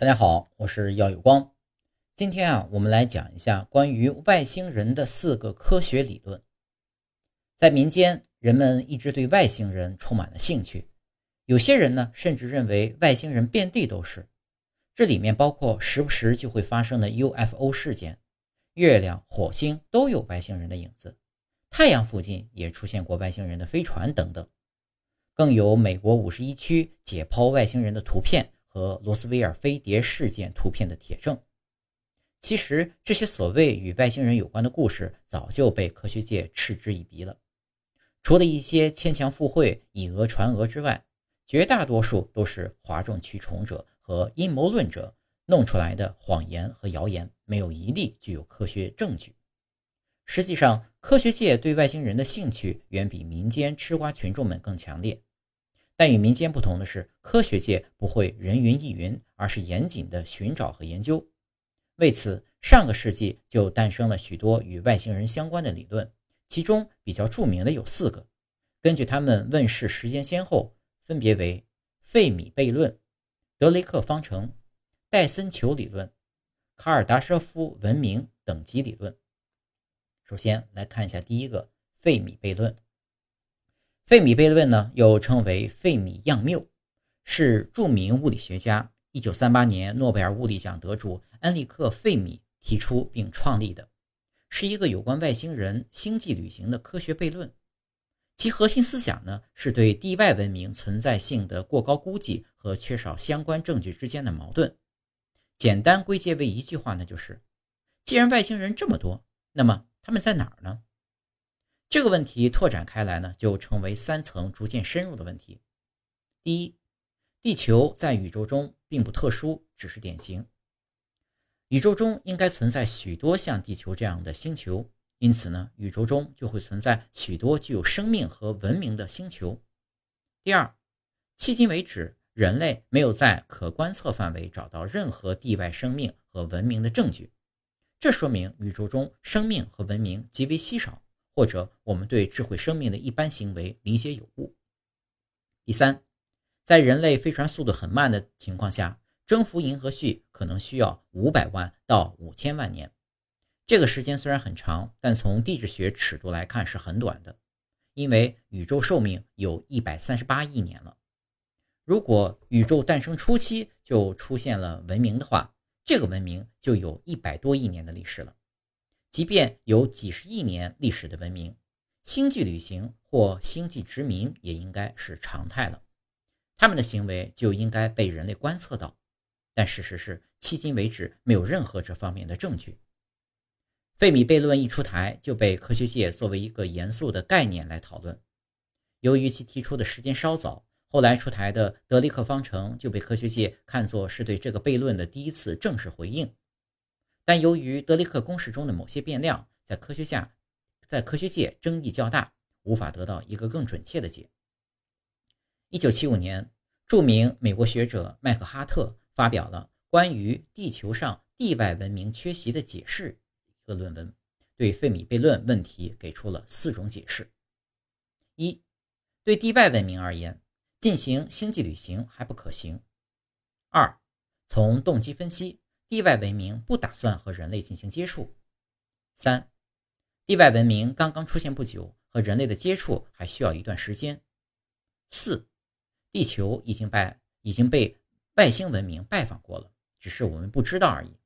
大家好，我是耀有光。今天啊，我们来讲一下关于外星人的四个科学理论。在民间，人们一直对外星人充满了兴趣，有些人呢，甚至认为外星人遍地都是。这里面包括时不时就会发生的 UFO 事件，月亮、火星都有外星人的影子，太阳附近也出现过外星人的飞船等等，更有美国五十一区解剖外星人的图片。和罗斯威尔飞碟事件图片的铁证，其实这些所谓与外星人有关的故事早就被科学界嗤之以鼻了。除了一些牵强附会、以讹传讹之外，绝大多数都是哗众取宠者和阴谋论者弄出来的谎言和谣言，没有一例具有科学证据。实际上，科学界对外星人的兴趣远比民间吃瓜群众们更强烈。但与民间不同的是，科学界不会人云亦云，而是严谨地寻找和研究。为此，上个世纪就诞生了许多与外星人相关的理论，其中比较著名的有四个。根据他们问世时间先后，分别为费米悖论、德雷克方程、戴森球理论、卡尔达舍夫文明等级理论。首先来看一下第一个费米悖论。费米悖论呢，又称为费米样谬，是著名物理学家1938年诺贝尔物理奖得主恩利克·费米提出并创立的，是一个有关外星人、星际旅行的科学悖论。其核心思想呢，是对地外文明存在性的过高估计和缺少相关证据之间的矛盾。简单归结为一句话呢，就是：既然外星人这么多，那么他们在哪儿呢？这个问题拓展开来呢，就成为三层逐渐深入的问题。第一，地球在宇宙中并不特殊，只是典型。宇宙中应该存在许多像地球这样的星球，因此呢，宇宙中就会存在许多具有生命和文明的星球。第二，迄今为止，人类没有在可观测范围找到任何地外生命和文明的证据，这说明宇宙中生命和文明极为稀少。或者我们对智慧生命的一般行为理解有误。第三，在人类飞船速度很慢的情况下，征服银河系可能需要五百万到五千万年。这个时间虽然很长，但从地质学尺度来看是很短的，因为宇宙寿命有一百三十八亿年了。如果宇宙诞生初期就出现了文明的话，这个文明就有一百多亿年的历史了。即便有几十亿年历史的文明，星际旅行或星际殖民也应该是常态了。他们的行为就应该被人类观测到。但事实是，迄今为止没有任何这方面的证据。费米悖论一出台，就被科学界作为一个严肃的概念来讨论。由于其提出的时间稍早，后来出台的德雷克方程就被科学界看作是对这个悖论的第一次正式回应。但由于德雷克公式中的某些变量在科学下，在科学界争议较大，无法得到一个更准确的解。一九七五年，著名美国学者麦克哈特发表了关于地球上地外文明缺席的解释一个论文，对费米悖论问题给出了四种解释：一，对地外文明而言，进行星际旅行还不可行；二，从动机分析。地外文明不打算和人类进行接触。三，地外文明刚刚出现不久，和人类的接触还需要一段时间。四，地球已经被已经被外星文明拜访过了，只是我们不知道而已。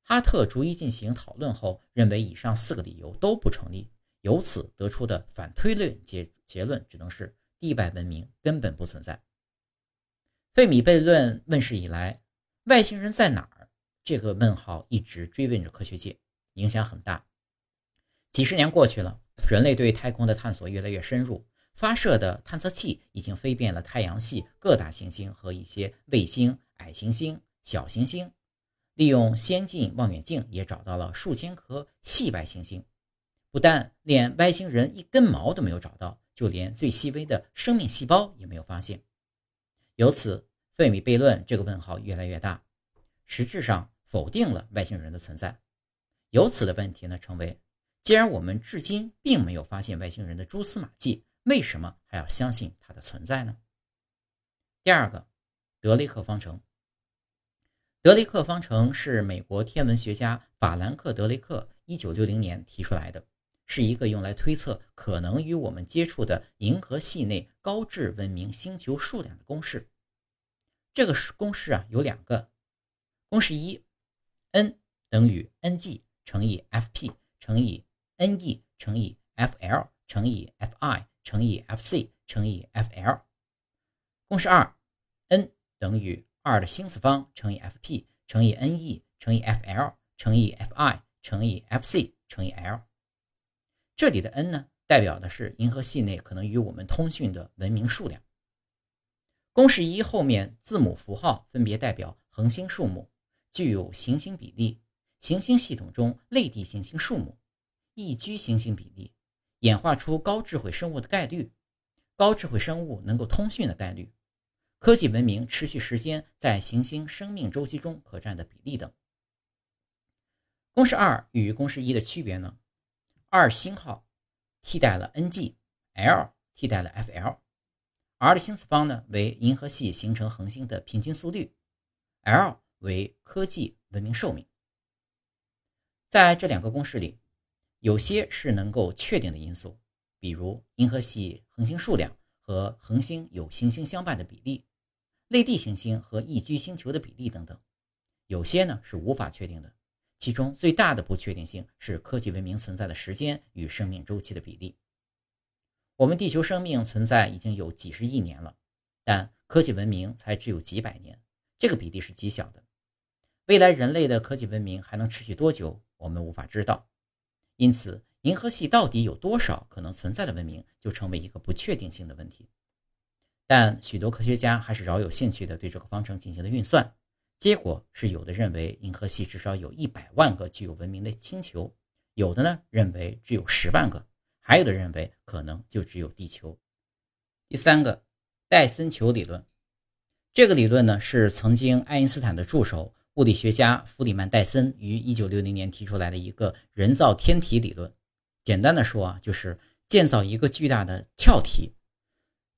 哈特逐一进行讨论后，认为以上四个理由都不成立，由此得出的反推论结结论只能是地外文明根本不存在。费米悖论问世以来，外星人在哪儿？这个问号一直追问着科学界，影响很大。几十年过去了，人类对太空的探索越来越深入，发射的探测器已经飞遍了太阳系各大行星和一些卫星、矮行星、小行星，利用先进望远镜也找到了数千颗系外行星。不但连外星人一根毛都没有找到，就连最细微的生命细胞也没有发现。由此，费米悖论这个问号越来越大，实质上。否定了外星人的存在，由此的问题呢，成为：既然我们至今并没有发现外星人的蛛丝马迹，为什么还要相信它的存在呢？第二个，德雷克方程。德雷克方程是美国天文学家法兰克·德雷克1960年提出来的，是一个用来推测可能与我们接触的银河系内高质文明星球数量的公式。这个公式啊有两个，公式一，n 等于 ng 乘以 fp 乘以 ne 乘以 fl 乘以 fi 乘以 fc 乘以 fl。公式二，n 等于二的星次方乘以 Fp 乘以 Ne 乘以 Fl 乘以 Fi 乘以 Fc 乘以 l。这里的 n 呢，代表的是银河系内可能与我们通讯的文明数量。公式一后面字母符号分别代表恒星数目，具有行星比例、行星系统中类地行星数目、宜居行星比例、演化出高智慧生物的概率、高智慧生物能够通讯的概率。科技文明持续时间在行星生命周期中可占的比例等。公式二与公式一的区别呢？二星号替代了 Ng，L 替代了 Fl，R 的星次方呢为银河系形成恒星的平均速率，L 为科技文明寿命。在这两个公式里，有些是能够确定的因素，比如银河系恒星数量。和恒星有行星相伴的比例，类地行星和宜居星球的比例等等，有些呢是无法确定的。其中最大的不确定性是科技文明存在的时间与生命周期的比例。我们地球生命存在已经有几十亿年了，但科技文明才只有几百年，这个比例是极小的。未来人类的科技文明还能持续多久，我们无法知道。因此。银河系到底有多少可能存在的文明，就成为一个不确定性的问题。但许多科学家还是饶有兴趣地对这个方程进行了运算，结果是有的认为银河系至少有一百万个具有文明的星球，有的呢认为只有十万个，还有的认为可能就只有地球。第三个，戴森球理论，这个理论呢是曾经爱因斯坦的助手物理学家弗里曼·戴森于1960年提出来的一个人造天体理论。简单的说啊，就是建造一个巨大的壳体，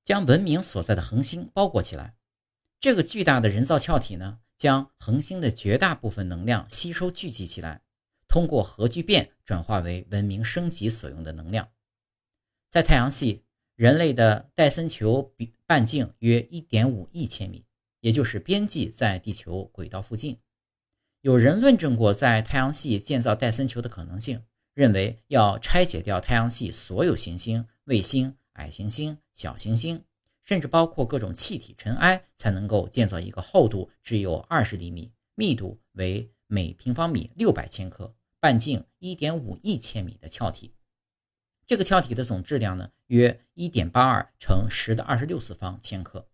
将文明所在的恒星包裹起来。这个巨大的人造壳体呢，将恒星的绝大部分能量吸收聚集起来，通过核聚变转化为文明升级所用的能量。在太阳系，人类的戴森球比半径约1.5亿千米，也就是边际在地球轨道附近。有人论证过在太阳系建造戴森球的可能性。认为要拆解掉太阳系所有行星、卫星、矮行星、小行星，甚至包括各种气体尘埃，才能够建造一个厚度只有二十厘米、密度为每平方米六百千克、半径一点五亿千米的壳体。这个壳体的总质量呢，约一点八二乘十的二十六次方千克。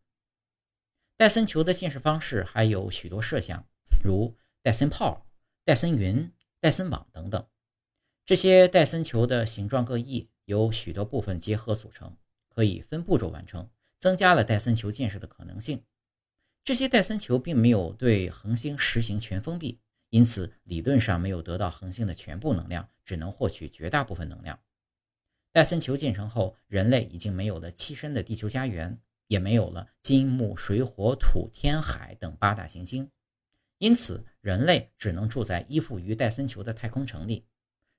戴森球的建设方式还有许多设想，如戴森炮、戴森云、戴森网等等。这些戴森球的形状各异，由许多部分结合组成，可以分步骤完成，增加了戴森球建设的可能性。这些戴森球并没有对恒星实行全封闭，因此理论上没有得到恒星的全部能量，只能获取绝大部分能量。戴森球建成后，人类已经没有了栖身的地球家园，也没有了金木水火土天海等八大行星，因此人类只能住在依附于戴森球的太空城里。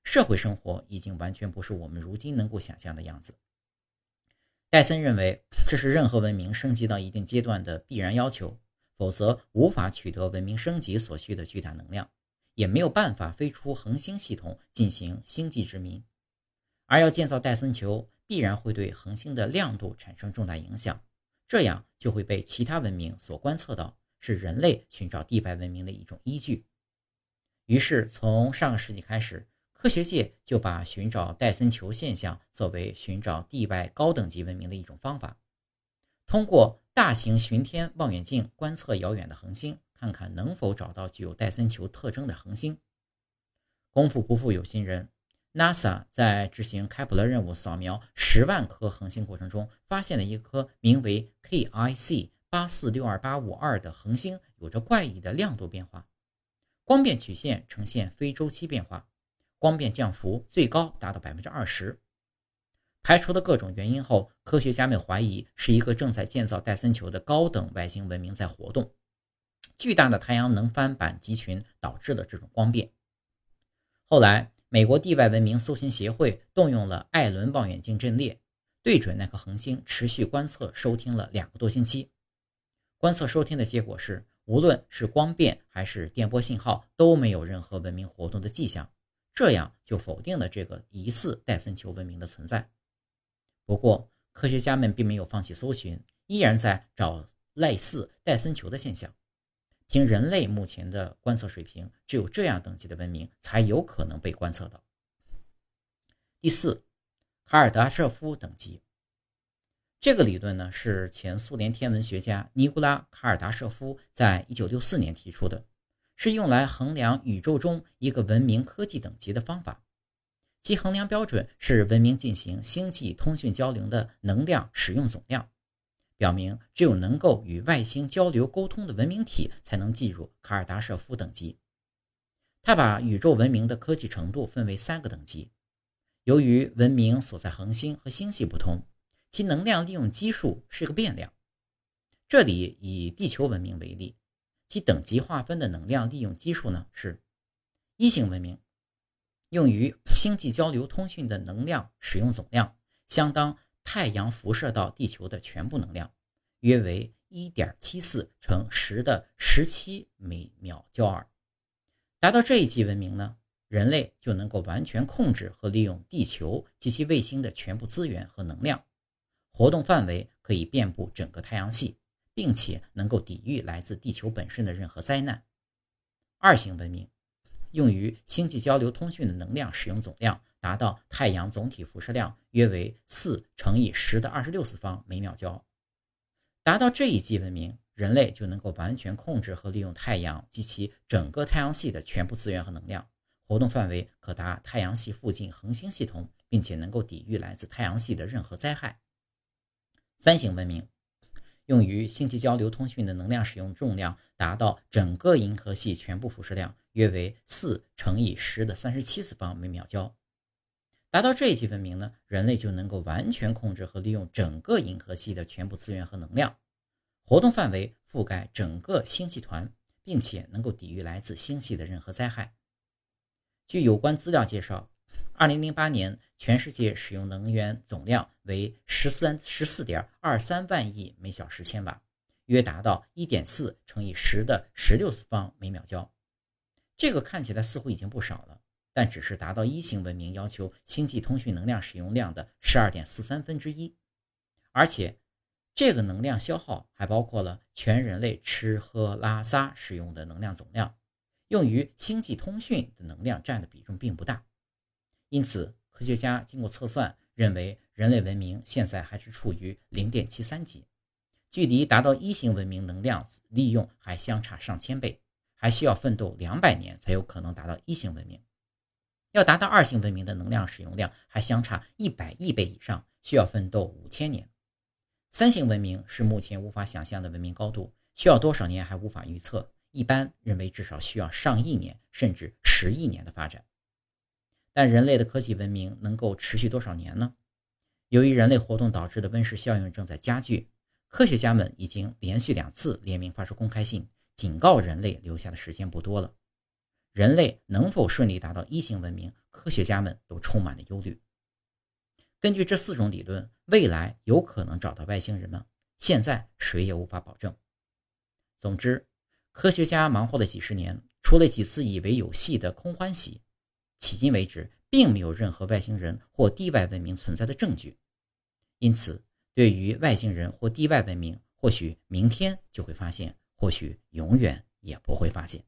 社会生活已经完全不是我们如今能够想象的样子。戴森认为，这是任何文明升级到一定阶段的必然要求，否则无法取得文明升级所需的巨大能量，也没有办法飞出恒星系统进行星际殖民。而要建造戴森球，必然会对恒星的亮度产生重大影响，这样就会被其他文明所观测到，是人类寻找地外文明的一种依据。于是，从上个世纪开始。科学界就把寻找戴森球现象作为寻找地外高等级文明的一种方法。通过大型巡天望远镜观测遥远的恒星，看看能否找到具有戴森球特征的恒星。功夫不负有心人，NASA 在执行开普勒任务扫描十万颗恒星过程中，发现了一颗名为 KIC 八四六二八五二的恒星，有着怪异的亮度变化，光变曲线呈现非周期变化。光变降幅最高达到百分之二十。排除了各种原因后，科学家们怀疑是一个正在建造戴森球的高等外星文明在活动。巨大的太阳能帆板集群导致了这种光变。后来，美国地外文明搜寻协会动用了艾伦望远镜阵列，对准那颗恒星持续观测收听了两个多星期。观测收听的结果是，无论是光变还是电波信号，都没有任何文明活动的迹象。这样就否定了这个疑似戴森球文明的存在。不过，科学家们并没有放弃搜寻，依然在找类似戴森球的现象。凭人类目前的观测水平，只有这样等级的文明才有可能被观测到。第四，卡尔达舍夫等级。这个理论呢，是前苏联天文学家尼古拉·卡尔达舍夫在1964年提出的，是用来衡量宇宙中一个文明科技等级的方法。其衡量标准是文明进行星际通讯交流的能量使用总量。表明，只有能够与外星交流沟通的文明体才能进入卡尔达舍夫等级。他把宇宙文明的科技程度分为三个等级。由于文明所在恒星和星系不同，其能量利用基数是个变量。这里以地球文明为例，其等级划分的能量利用基数呢是：一型文明用于星际交流通讯的能量使用总量相当。太阳辐射到地球的全部能量约为一点七四乘十的十七每秒焦耳。达到这一级文明呢，人类就能够完全控制和利用地球及其卫星的全部资源和能量，活动范围可以遍布整个太阳系，并且能够抵御来自地球本身的任何灾难。二型文明用于星际交流通讯的能量使用总量。达到太阳总体辐射量约为四乘以十的二十六次方每秒焦。达到这一级文明，人类就能够完全控制和利用太阳及其整个太阳系的全部资源和能量，活动范围可达太阳系附近恒星系统，并且能够抵御来自太阳系的任何灾害。三型文明用于星际交流通讯的能量使用重量达到整个银河系全部辐射量约为四乘以十的三十七次方每秒焦。达到这一级文明呢，人类就能够完全控制和利用整个银河系的全部资源和能量，活动范围覆盖整个星系团，并且能够抵御来自星系的任何灾害。据有关资料介绍，2008年全世界使用能源总量为十三十四点二三万亿每小时千瓦，约达到一点四乘以十的十六次方每秒焦。这个看起来似乎已经不少了。但只是达到一型文明要求星际通讯能量使用量的十二点四三分之一，而且这个能量消耗还包括了全人类吃喝拉撒使用的能量总量，用于星际通讯的能量占的比重并不大。因此，科学家经过测算，认为人类文明现在还是处于零点七三级，距离达到一型文明能量利用还相差上千倍，还需要奋斗两百年才有可能达到一型文明。要达到二型文明的能量使用量还相差一百亿倍以上，需要奋斗五千年。三型文明是目前无法想象的文明高度，需要多少年还无法预测。一般认为至少需要上亿年甚至十亿年的发展。但人类的科技文明能够持续多少年呢？由于人类活动导致的温室效应正在加剧，科学家们已经连续两次联名发出公开信，警告人类留下的时间不多了。人类能否顺利达到一型文明？科学家们都充满了忧虑。根据这四种理论，未来有可能找到外星人吗？现在谁也无法保证。总之，科学家忙活了几十年，除了几次以为有戏的空欢喜，迄今为止并没有任何外星人或地外文明存在的证据。因此，对于外星人或地外文明，或许明天就会发现，或许永远也不会发现。